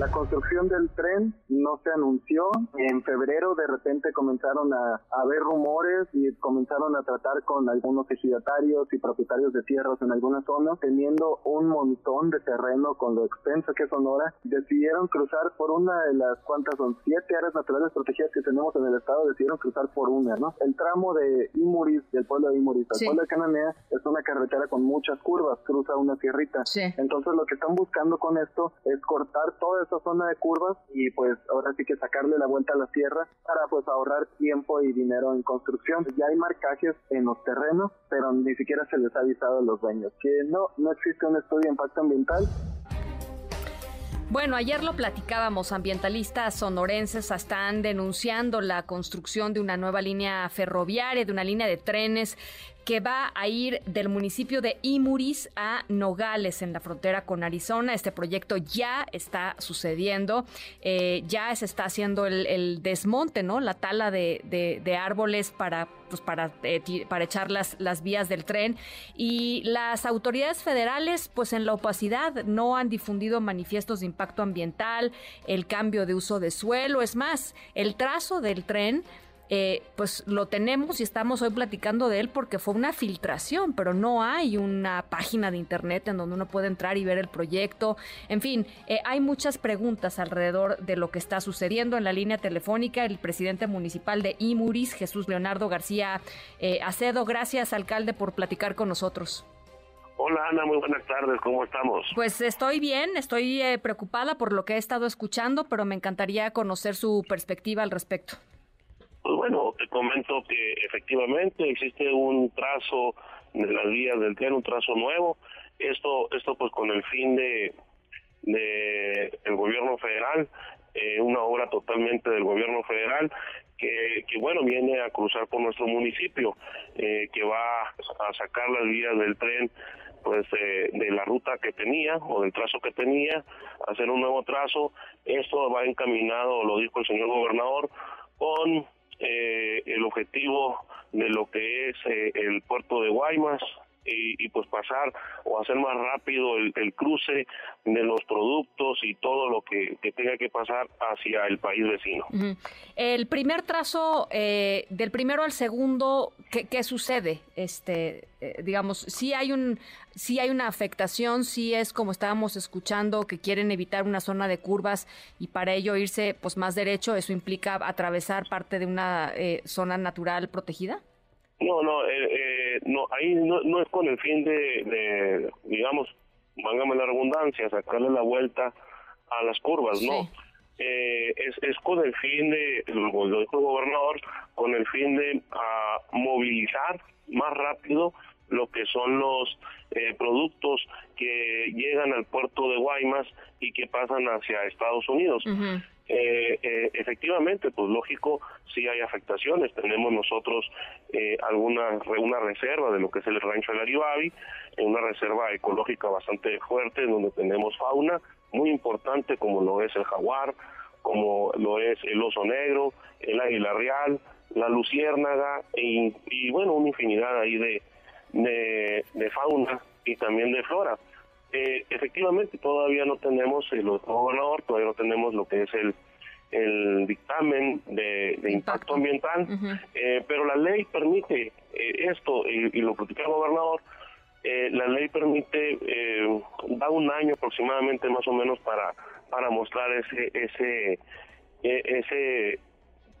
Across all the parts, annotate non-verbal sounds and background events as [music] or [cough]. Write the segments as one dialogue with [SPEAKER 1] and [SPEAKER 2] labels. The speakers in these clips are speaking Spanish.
[SPEAKER 1] La construcción del tren no se anunció. En febrero de repente comenzaron a, haber rumores y comenzaron a tratar con algunos ejidatarios y propietarios de tierras en algunas zonas, teniendo un montón de terreno con lo extenso que es Sonora. Decidieron cruzar por una de las cuantas son siete áreas naturales protegidas que tenemos en el estado, decidieron cruzar por una, ¿no? El tramo de Imuris, del pueblo de Imuris al pueblo de Cananea, es una carretera con muchas curvas, cruza una tierrita. Entonces lo que están buscando con esto es cortar toda esa zona de curvas y pues ahora sí que sacarle la vuelta a la tierra para pues ahorrar tiempo y dinero en construcción. Ya hay marcajes en los terrenos, pero ni siquiera se les ha avisado a los dueños que no, no existe un estudio de impacto ambiental
[SPEAKER 2] bueno, ayer lo platicábamos, ambientalistas sonorenses están denunciando la construcción de una nueva línea ferroviaria, de una línea de trenes que va a ir del municipio de Imuris a Nogales en la frontera con Arizona. Este proyecto ya está sucediendo, eh, ya se está haciendo el, desmonte, ¿no? La tala de, árboles para, pues para, eh, para echar las, las vías del tren. Y las autoridades federales, pues en la opacidad, no han difundido manifiestos de impacto ambiental, el cambio de uso de suelo. Es más, el trazo del tren eh, pues lo tenemos y estamos hoy platicando de él porque fue una filtración, pero no hay una página de internet en donde uno puede entrar y ver el proyecto. En fin, eh, hay muchas preguntas alrededor de lo que está sucediendo en la línea telefónica. El presidente municipal de Imuris, Jesús Leonardo García eh, Acedo, gracias alcalde por platicar con nosotros.
[SPEAKER 3] Hola Ana, muy buenas tardes, ¿cómo estamos?
[SPEAKER 2] Pues estoy bien, estoy preocupada por lo que he estado escuchando, pero me encantaría conocer su perspectiva al respecto.
[SPEAKER 3] Pues bueno, te comento que efectivamente existe un trazo de las vías del tren, un trazo nuevo. Esto, esto pues con el fin de, de el gobierno federal, eh, una obra totalmente del gobierno federal que, que bueno viene a cruzar por nuestro municipio, eh, que va a sacar las vías del tren pues eh, de la ruta que tenía o del trazo que tenía, hacer un nuevo trazo. Esto va encaminado, lo dijo el señor gobernador, de lo que es eh, el puerto de Guaymas, y, pues pasar o hacer más rápido el, cruce de los productos y todo lo que, tenga que pasar hacia el país vecino.
[SPEAKER 2] El primer trazo, eh, del primero al segundo, ¿qué, sucede? Este, eh, digamos, si hay un, si hay una afectación, si es como estábamos escuchando que quieren evitar una zona de curvas y para ello irse pues más derecho, eso implica atravesar parte de una eh, zona natural protegida.
[SPEAKER 3] No, no, eh, eh, no ahí no, no, es con el fin de, de digamos, vángame la redundancia, sacarle la vuelta a las curvas, no. Eh, es, es con el fin de, lo dijo el gobernador, con el fin de a, movilizar más rápido lo que son los eh, productos que llegan al puerto de Guaymas y que pasan hacia Estados Unidos. Eh, eh, efectivamente, pues lógico, sí hay afectaciones. Tenemos nosotros eh, alguna una reserva de lo que es el rancho del Aribabi, una reserva ecológica bastante fuerte, donde tenemos fauna muy importante como lo es el jaguar, como lo es el oso negro, el águila real, la luciérnaga e y bueno, una infinidad ahí de, de fauna y también de flora. Eh, efectivamente, todavía no tenemos, el gobernador, todavía no tenemos lo que es el, el dictamen de, impacto. ambiental, eh, pero la ley permite eh, esto, y, lo critica el gobernador, la ley permite, da un año aproximadamente más o menos para, para mostrar ese, ese, ese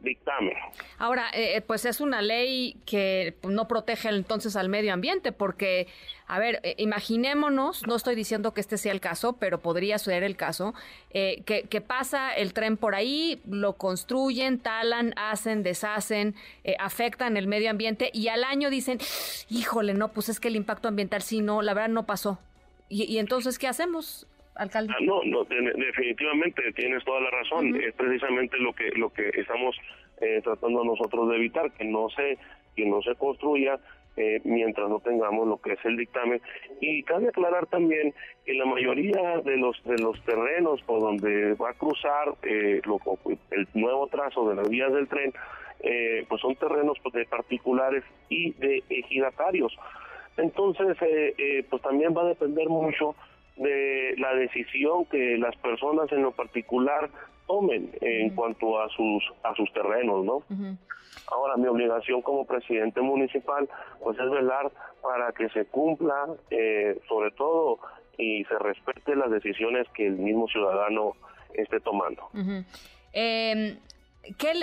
[SPEAKER 3] dictamen.
[SPEAKER 2] Ahora, eh, eh, pues es una ley que no protege entonces al medio ambiente, porque, a ver, eh, imaginémonos, no estoy diciendo que este sea el caso, pero podría ser el caso, que, pasa el tren por ahí, lo construyen, talan, hacen, deshacen, afectan el medio ambiente y al año dicen, híjole, no, pues es que el impacto ambiental sí, no, la verdad no pasó. ¿Y, y entonces qué hacemos? Alcalde?
[SPEAKER 3] Ah, no, no, definitivamente tienes toda la razón. Es precisamente lo que lo que estamos eh, tratando nosotros de evitar, que no se que no se construya eh, mientras no tengamos lo que es el dictamen. Y cabe aclarar también que la mayoría de los de los terrenos por donde va a cruzar eh, lo, el nuevo trazo de las vías del tren eh, pues son terrenos pues, de particulares y de ejidatarios. Entonces, eh, pues también va a depender mucho de la decisión que las personas en lo particular tomen en cuanto a sus a sus terrenos, ¿no? Ahora mi obligación como presidente municipal pues es velar para que se cumpla eh, sobre todo y se respete las decisiones que el mismo ciudadano esté tomando.
[SPEAKER 2] Em,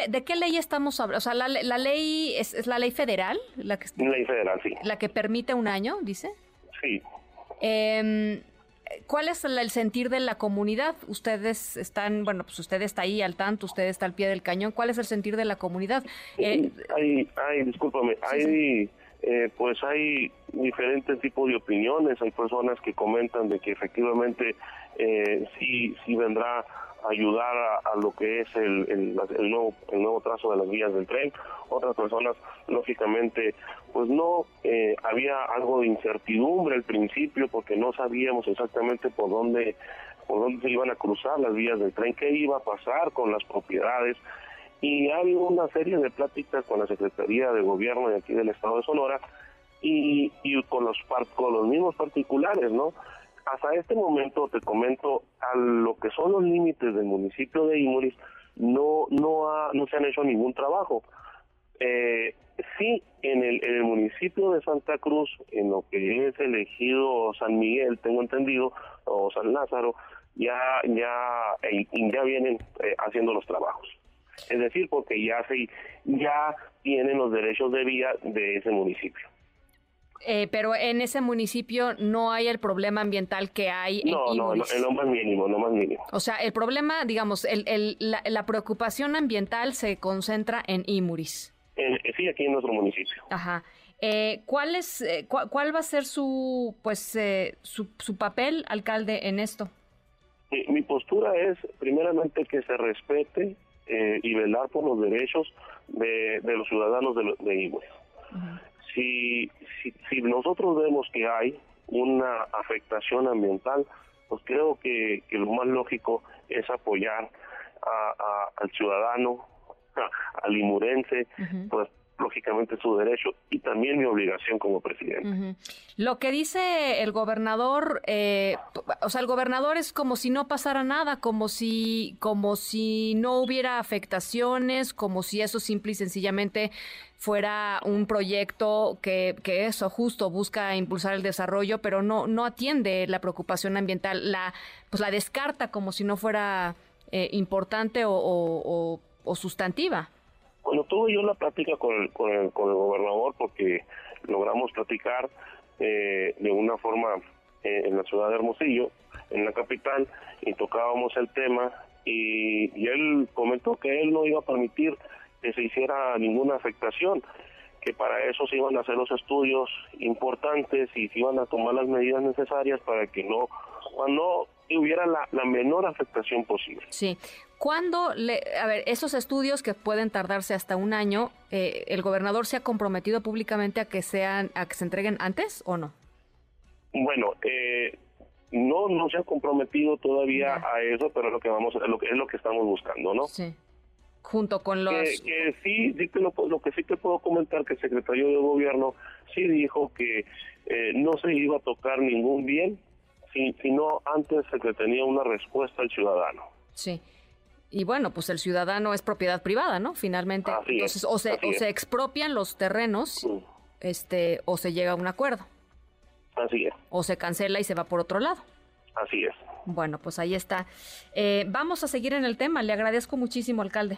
[SPEAKER 2] ¿De qué ley estamos hablando? O sea, la, ley es, la ley federal, la que
[SPEAKER 3] ley federal, sí,
[SPEAKER 2] la que permite un año, dice.
[SPEAKER 3] Sí.
[SPEAKER 2] Eh, ¿Cuál es el, sentir de la comunidad? Ustedes están, bueno, pues usted está ahí al tanto, usted está al pie del cañón. ¿Cuál es el sentir de la comunidad?
[SPEAKER 3] Eh, hay, hay, discúlpame, hay, eh, pues hay diferentes tipos de opiniones. Hay personas que comentan de que efectivamente eh, sí, sí vendrá ayudar a, lo que es el, el, nuevo, el nuevo trazo de las vías del tren. Otras personas, lógicamente, pues no, eh, había algo de incertidumbre al principio porque no sabíamos exactamente por dónde, por dónde se iban a cruzar las vías del tren, qué iba a pasar con las propiedades. Y ha una serie de pláticas con la Secretaría de Gobierno de aquí del Estado de Sonora y, y con, los, con los mismos particulares, ¿no? Hasta este momento te comento a lo que son los límites del municipio de Imuris no no no se han hecho ningún trabajo. Eh, sí en el, municipio de Santa Cruz en lo que es elegido San Miguel tengo entendido o San Lázaro ya ya eh, ya vienen eh, haciendo los trabajos. Es decir porque ya se ya tienen los derechos de vía de ese municipio
[SPEAKER 2] eh, pero en ese municipio no hay el problema ambiental que hay
[SPEAKER 3] no, en No, no, en lo más mínimo, lo más mínimo.
[SPEAKER 2] O sea, el problema, digamos, el, el, la, preocupación ambiental se concentra en Imuris.
[SPEAKER 3] sí, aquí en nuestro municipio.
[SPEAKER 2] Ajá. Eh, ¿cuál, es, eh, cuál va a ser su, pues, su, su papel, alcalde, en esto?
[SPEAKER 3] Mi, postura es, primeramente, que se respete y velar por los derechos de, de los ciudadanos de, de Imuris si, si, nosotros vemos que hay una afectación ambiental, pues creo que, lo más lógico es apoyar a, al ciudadano, [laughs] al limurense, pues lógicamente su derecho y también mi obligación como presidente.
[SPEAKER 2] Lo que dice el gobernador, eh, o sea, el gobernador es como si no pasara nada, como si, como si no hubiera afectaciones, como si eso simple y sencillamente fuera un proyecto que, que eso justo busca impulsar el desarrollo, pero no, no atiende la preocupación ambiental, la, pues la descarta como si no fuera eh, importante o sustantiva.
[SPEAKER 3] Bueno, tuve yo la plática con el, con el, gobernador porque logramos platicar eh, de una forma eh, en la ciudad de Hermosillo, en la capital, y tocábamos el tema y, y él comentó que él no iba a permitir que se hiciera ninguna afectación, que para eso se iban a hacer los estudios importantes y se iban a tomar las medidas necesarias para que no, cuando hubiera la, la menor afectación posible.
[SPEAKER 2] Sí, ¿Cuándo, le, a ver, esos estudios que pueden tardarse hasta un año, eh, el gobernador se ha comprometido públicamente a que sean, a que se entreguen antes o no?
[SPEAKER 3] Bueno, eh, no, no se ha comprometido todavía a eso, pero es lo que vamos, es lo que es lo que estamos buscando, ¿no?
[SPEAKER 2] Sí. Junto con los.
[SPEAKER 3] Que, sí, lo, que sí te puedo comentar que el secretario de gobierno sí dijo que eh, no se iba a tocar ningún bien, sino antes se que tenía una respuesta al ciudadano.
[SPEAKER 2] Sí y bueno, pues el ciudadano es propiedad privada, ¿no? Finalmente, entonces o se, o se expropian los terrenos, este, o se llega a un acuerdo.
[SPEAKER 3] Así es.
[SPEAKER 2] O se cancela y se va por otro lado.
[SPEAKER 3] Así es.
[SPEAKER 2] Bueno, pues ahí está. Eh, vamos a seguir en el tema. Le agradezco muchísimo, alcalde.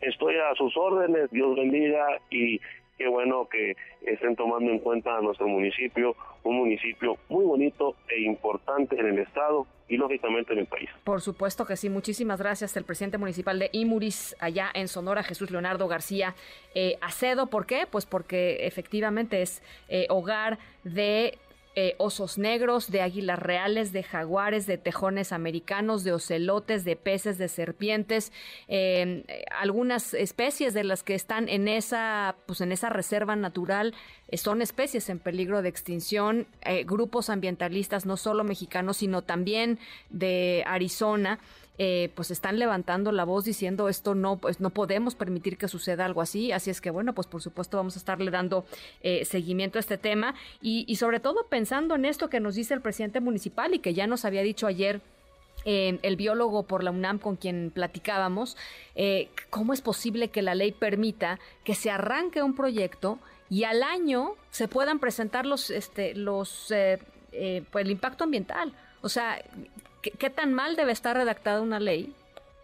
[SPEAKER 3] Estoy a sus órdenes. Dios bendiga y qué bueno que estén tomando en cuenta a nuestro municipio, un municipio muy bonito e importante en el estado y lógicamente en el país.
[SPEAKER 2] Por supuesto que sí, muchísimas gracias el presidente municipal de Imuris, allá en Sonora, Jesús Leonardo García eh, Acedo. ¿Por qué? Pues porque efectivamente es eh, hogar de eh, osos negros, de águilas reales, de jaguares, de tejones americanos, de ocelotes, de peces, de serpientes, em, algunas especies de las que están en esa, pues en esa reserva natural son especies en peligro de extinción, grupos ambientalistas no solo mexicanos, sino también de Arizona, eh, pues están levantando la voz diciendo esto no, pues no podemos permitir que suceda algo así. Así es que bueno, pues por supuesto vamos a estarle dando eh, seguimiento a este tema y, sobre todo pensando en esto que nos dice el presidente municipal y que ya nos había dicho ayer eh, el biólogo por la UNAM con quien platicábamos, cómo es posible que la ley permita que se arranque un proyecto y al año se puedan presentar los, este, los, pues el impacto ambiental. O sea, ¿qué, tan mal debe estar redactada una ley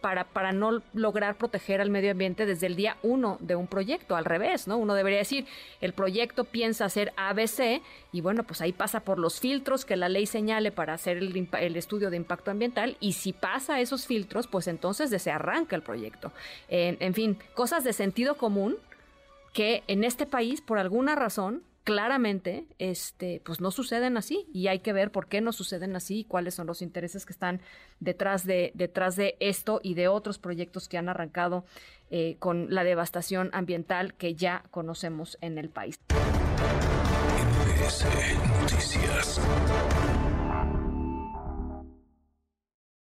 [SPEAKER 2] para, para, no lograr proteger al medio ambiente desde el día uno de un proyecto. Al revés, ¿no? Uno debería decir, el proyecto piensa hacer ABC y bueno, pues ahí pasa por los filtros que la ley señale para hacer el, estudio de impacto ambiental y si pasa esos filtros, pues entonces se arranca el proyecto. en fin, cosas de sentido común que en este país, por alguna razón, claramente, este, pues no suceden así y hay que ver por qué no suceden así y cuáles son los intereses que están detrás de, detrás de esto y de otros proyectos que han arrancado eh, con la devastación ambiental que ya conocemos en el país.